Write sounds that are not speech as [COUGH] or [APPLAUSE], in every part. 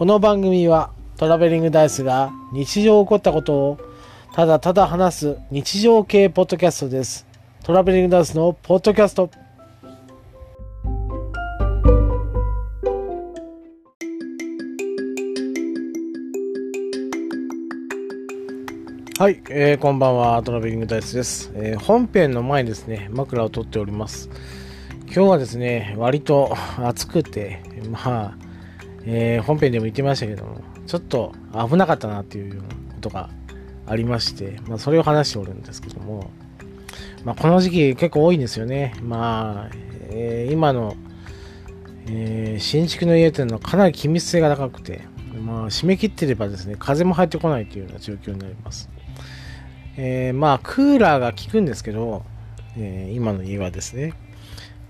この番組はトラベリングダイスが日常起こったことをただただ話す日常系ポッドキャストです。トラベリングダイスのポッドキャスト。はい、えーこんばんは、トラベリングダイスです、えー本編の前にですね、枕を取っております。今日はですね、割と暑くて、まあ、えー本編でも言ってましたけども、ちょっと危なかったなっていうようなことがありまして、まあ、それを話しておるんですけども、まあ、この時期結構多いんですよね。まあ、えー今の、えー新築の家っていうのはかなり気密性が高くて、まあ、締め切ってればですね、風も入ってこないというような状況になります。えーまあ、クーラーが効くんですけど、えー今の家はですね。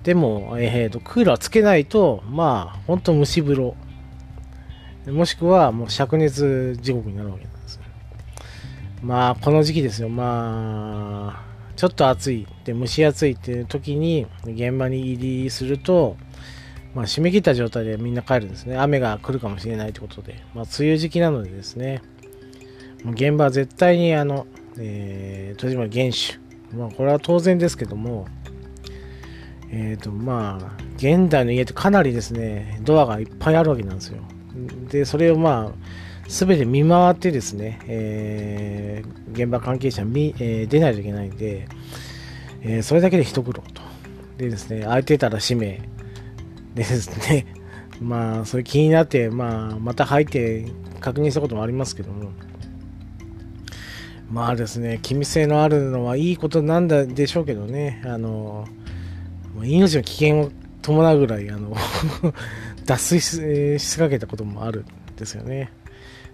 でも、えーと、クーラーつけないと、まあ、本当蒸し風呂。もしくは、もう灼熱地獄になるわけなんですよ。まあ、この時期ですよ。まあ、ちょっと暑い。で、蒸し暑いっていう時に、現場に入りすると、まあ、締め切った状態でみんな帰るんですね。雨が来るかもしれないということで。まあ、梅雨時期なのでですね、現場は絶対に、あの、えー、戸島厳守。まあ、これは当然ですけども、えーとまあ、現代の家ってかなりですね、ドアがいっぱいあるわけなんですよ。で、それをまあ、すべて見回ってですね、えー現場関係者見、えー出ないといけないんで、えーそれだけで一苦労と。でですね、空いてたら閉め、でですね、[LAUGHS] まあ、それ気になって、まあ、また入って確認したこともありますけども、まあですね、気密性のあるのはいいことなんだでしょうけどね、あの、命の危険を伴うぐらい、あの、脱水しえーしかけたこともあるんですよね。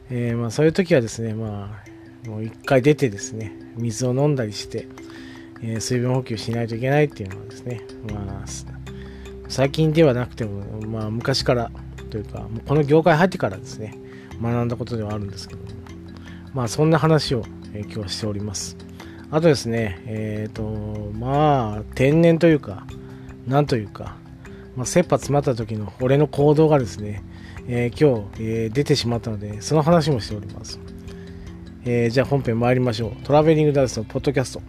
えーまあ、そういう時はですね、まあ、もう一回出てですね、水を飲んだりして、えー水分補給しないといけないっていうのはですね、まあ、最近ではなくても、まあ、昔からというか、もうこの業界入ってからですね、学んだことではあるんですけども、まあ、そんな話を、えー今日はしております。あとですね、えっ、と、まあ、天然というか、なんというか、まあ、切羽詰まった時の俺の行動がですね、えー今日、えー出てしまったので、その話もしております。えーじゃあ本編参りましょう。トラベリングダイスのポッドキャスト。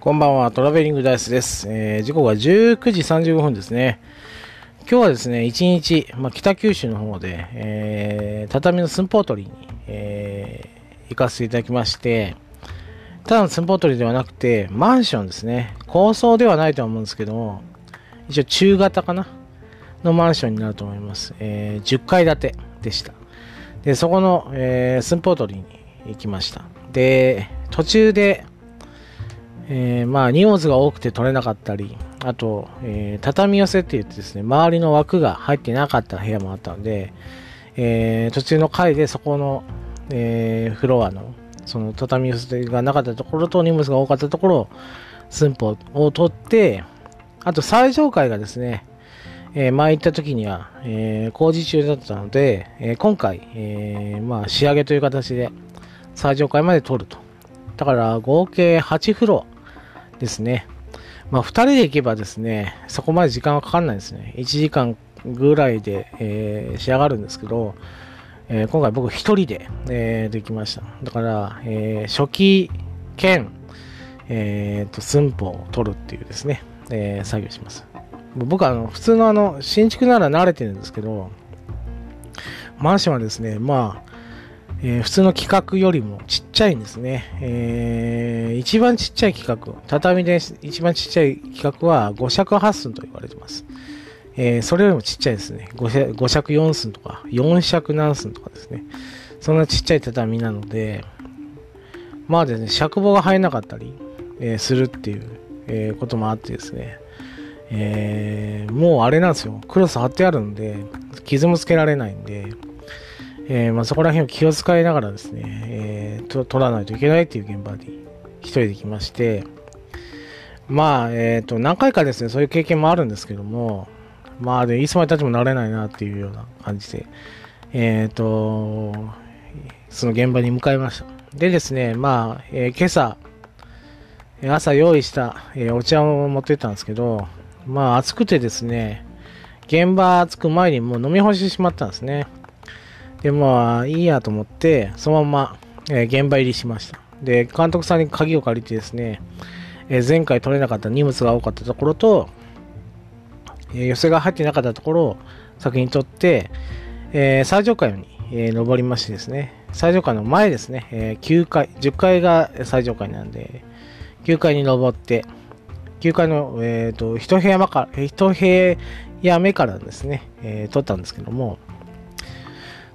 こんばんは、トラベリングダイスです。えー時刻は19時35分ですね。今日はですね、一日、まあ、北九州の方で、えー畳の寸法取りに、えー行かせていただきまして、ただの寸法取りではなくて、マンションですね。高層ではないとは思うんですけども、一応中型かな？のマンションになると思います。えー10階建てでした。で、そこの、えー寸法取りに行きました。で、途中で、えーまあ荷物が多くて取れなかったり、あと、えー畳寄せって言ってですね、周りの枠が入ってなかった部屋もあったので、えー途中の階でそこの、えーフロアの、その畳寄せがなかったところと荷物が多かったところ寸法を取って、あと最上階がですね、えー前行った時には、えー工事中だったので、えー今回、えーまあ仕上げという形で最上階まで取ると。だから合計8フロアですね。まあ、2人で行けばですね、そこまで時間はかかんないですね。1時間ぐらいで、えー仕上がるんですけど、えー今回僕1人で、えーできました。だから、えー初期兼、えーと、寸法を取るっていうですね、えー作業します。僕はあの普通のあの新築なら慣れてるんですけど、マンションはですね、まあ、えー普通の規格よりもちっちゃいんですね。えー一番ちっちゃい規格、畳で一番ちっちゃい規格は5尺8寸と言われてます。えーそれよりもちっちゃいですね。5尺 ,5 尺4寸とか、4尺何寸とかですね。そんなちっちゃい畳なので、まあですね、尺棒が入らなかったり、えーするっていう、えーこともあってですね、えーもうあれなんですよ。クロス貼ってあるんで、傷もつけられないんで、えまあ、そこら辺を気を使いながらですね、えーと取らないといけないっていう現場に一人で来まして、まあ、えっ、と、何回かですね、そういう経験もあるんですけども、まあ、で、いつまでたっても慣れないなっていうような感じで、えっ、と、その現場に向かいました。でですね、まあ、えー今朝、朝用意した、えお茶を持ってったんですけど、まあ暑くてですね、現場着く前にもう飲み干してしまったんですね。で、まあいいやと思って、そのまま、え現場入りしました。で、監督さんに鍵を借りてですね、え前回取れなかった荷物が多かったところと、寄せが入ってなかったところを先に取って、え最上階に、え登りましてですね、最上階の前ですね、え9階、10階が最上階なんで、9階に登って、9階の、え、ー、と、1部屋目から、1部屋目からですね、えー、撮ったんですけども、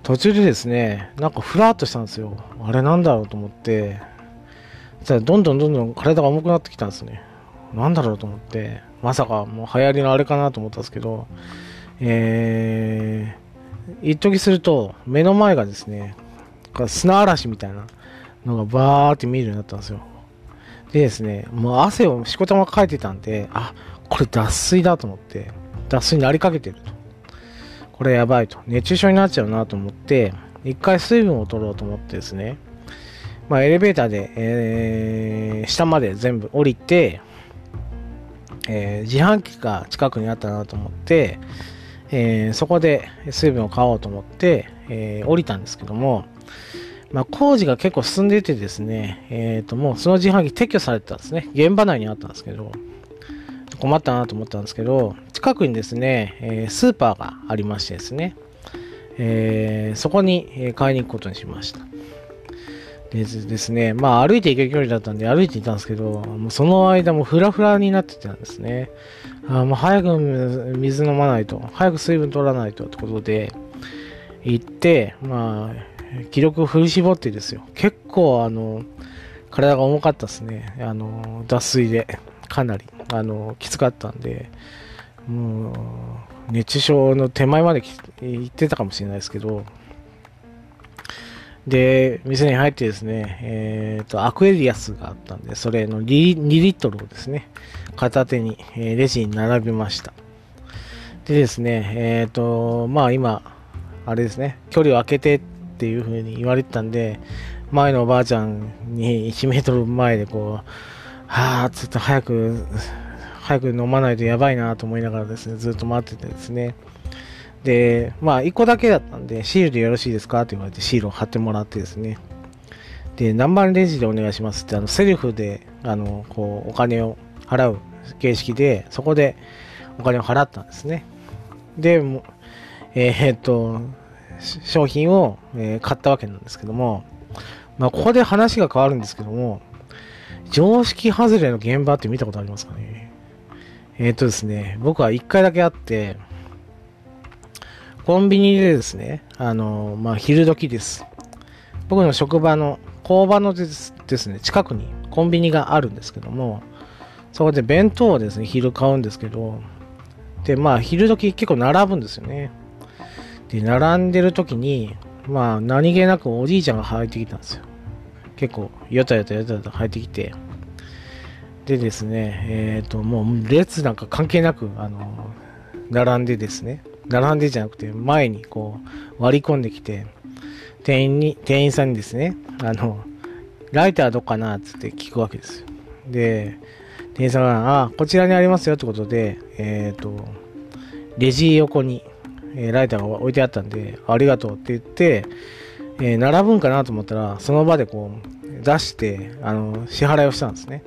途中でですね、なんかふらっとしたんですよ。あれなんだろうと思って、どんどんどんどん体が重くなってきたんですね。なんだろうと思って、まさかもう流行りのあれかなと思ったんですけど、えー、一時すると、目の前がですね、砂嵐みたいなのがバーって見えるようになったんですよ。でですね、もう汗をしこたまかいてたんで、あ、これ脱水だと思って、脱水になりかけてると。これやばいと。熱中症になっちゃうなと思って、一回水分を取ろうと思ってですね、まあ、エレベーターで、えー、下まで全部降りて、えー、自販機が近くにあったなと思って、えー、そこで水分を買おうと思って、え降りたんですけども、まあ、工事が結構進んでいてですね、え、ー、と、もうその自販機撤去されてたんですね。現場内にあったんですけど、困ったなと思ったんですけど、近くにですね、え、スーパーがありましてですね、え、そこに買いに行くことにしました。でですね、まあ歩いて行ける距離だったんで歩いていたんですけど、もうその間もフラフラになってたんですね。あもう早く水飲まないと、早く水分取らないとってことで、行って、まあ、気力を振り絞ってですよ。結構、あの、体が重かったですね。あの、脱水で。かなり、あの、きつかったんで、もう、熱中症の手前まで行ってたかもしれないですけど、で、店に入ってですね、えっ、ー、と、アクエリアスがあったんで、それの 2, 2リットルをですね、片手に、え、レジに並びました。でですね、えっ、ー、と、まあ今、あれですね、距離を空けてっていう風に言われてたんで、前のおばあちゃんに1メートル前でこう、はぁ、ちょっと早く、早く飲まないとやばいなと思いながらですね、ずっと待っててですね。で、まあ、1個だけだったんで、シールでよろしいですか？って言われて、シールを貼ってもらってですね。で、何番レジでお願いしますって、あの、セルフで、あの、こう、お金を払う形式で、そこでお金を払ったんですね。で、もえー、っと、商品を、え、買ったわけなんですけども、まあ、ここで話が変わるんですけども、常識外れの現場って見たことありますかね？えっ、とですね、僕は1回だけあって、コンビニでですね、あのまあ、昼時です。僕の職場の工場のですですね、近くにコンビニがあるんですけども、そこで弁当をですね、昼買うんですけど、で、まあ、昼時結構並ぶんですよね。で、並んでる時に、まあ、何気なくおじいちゃんが入ってきたんですよ。結構、よたよたよたよた入ってきて、でですね、えっ、ー、と、もう列なんか関係なく、あの、並んでですね、並んでじゃなくて、前にこう、割り込んできて、店員に、店員さんにですね、あの、ライターどっかなっつって聞くわけですよ。で、店員さんが、あ、こちらにありますよってことで、えっ、ー、と、レジ横にえー、ライターが置いてあったんで、ありがとうって言って、えー、並ぶんかなと思ったら、その場でこう、出して、あの、支払いをしたんですね。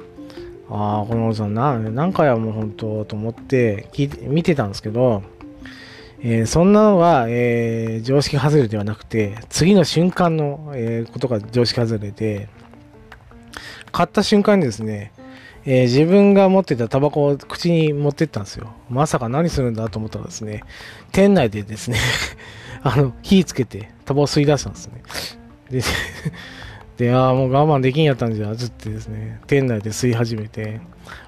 ああ、このおじさんな、何回はもう本当と思って聞いて、見てたんですけど、えー、そんなのは、えー、常識外れではなくて、次の瞬間の、えー、ことが常識外れで、買った瞬間にですね、え、自分が持ってたタバコを口に持ってったんですよ。まさか何するんだと思ったらですね、店内でですね [LAUGHS] あの、火つけてタバコ吸い出したんですね。で、で、ああ、もう我慢できんやったんじゃ、つってですね、店内で吸い始めて、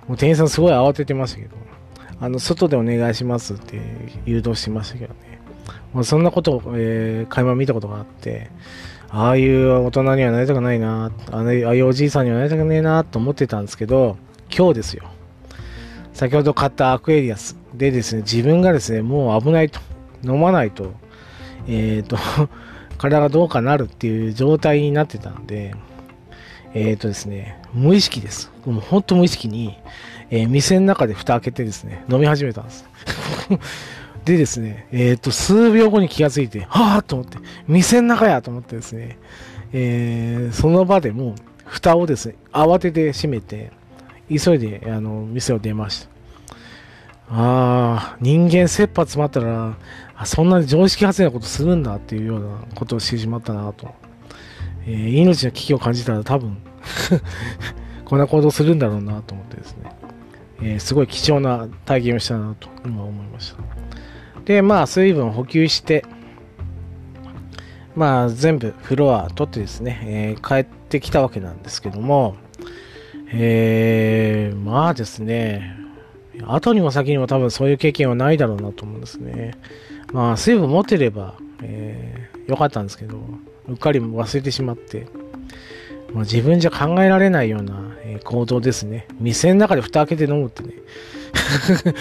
もう店員さんすごい慌ててましたけど、あの、外でお願いしますって誘導しましたけどね。もうそんなことを、えー、垣間見たことがあって、ああいう大人にはなりたくないな、ああいうおじいさんにはなりたくないなと思ってたんですけど、今日ですよ。先ほど買ったアクエリアスでですね、自分がですね、もう危ないと、飲まないと、えっ、ー、と、[LAUGHS] 体がどうかなるっていう状態になってたんで、えっ、ー、とですね、無意識です。もう本当無意識に、えー、店の中で蓋開けてですね、飲み始めたんです。[LAUGHS] でですね、えっ、と、数秒後に気がついて、はぁと思って、店の中やと思ってですね、えー、その場でもう、蓋をですね、慌てて閉めて、急いで、あの、店を出ました。ああ、人間切羽詰まったら、そんなに常識外れなことするんだっていうようなことをしてしまったなと。えー、命の危機を感じたら多分 [LAUGHS] こんな行動するんだろうなと思ってですね、えー、すごい貴重な体験をしたなと今思いました。で、まあ、水分補給して、まあ、全部フロア取ってですね、えー、帰ってきたわけなんですけども、えー、まあですね、後にも先にも多分そういう経験はないだろうなと思うんですね。まあ、水分持ってれば、えー、よかったんですけど、うっかり忘れてしまって、まあ、自分じゃ考えられないような、え、行動ですね。店の中で蓋開けて飲むってね。[LAUGHS]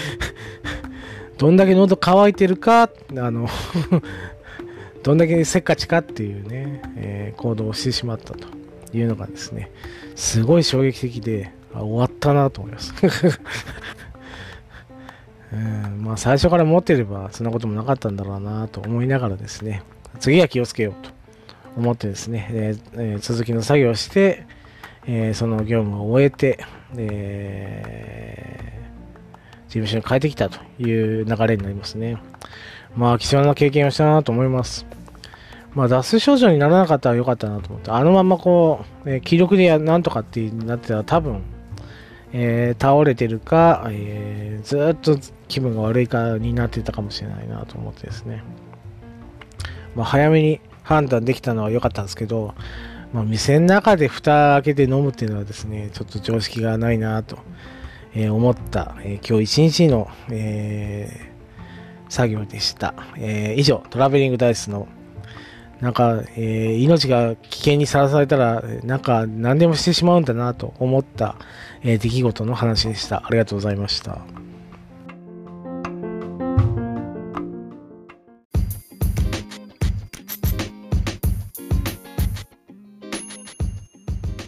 どんだけ喉乾いてるか、あの [LAUGHS] どんだけせっかちかっていうね、えー、行動をしてしまったというのがですね、すごい衝撃的で、あ終わったなと思います。[LAUGHS] うんまあ、最初から持ってればそんなこともなかったんだろうなと思いながらですね、次は気をつけようと思ってですね、えー、続きの作業をして、えー、その業務を終えて、えー、事務所に帰ってきたという流れになりますね。まあ、貴重な経験をしたなと思います。まあ、脱水症状にならなかったらよかったなと思って、あのままこう、え、気力でなんとかってなってたら多分、えー、倒れてるか、えー、ずっと気分が悪いかになってたかもしれないなと思ってですね。まあ、早めに判断できたのは良かったんですけど、まあ、店の中で蓋開けて飲むっていうのはですね、ちょっと常識がないなと、え、思った、えー、今日一日の、えー、作業でした。え以上、トラベリングダイスのなんか、え命が危険にさらされたら、なんか何でもしてしまうんだなと思った、え出来事の話でした。ありがとうございました。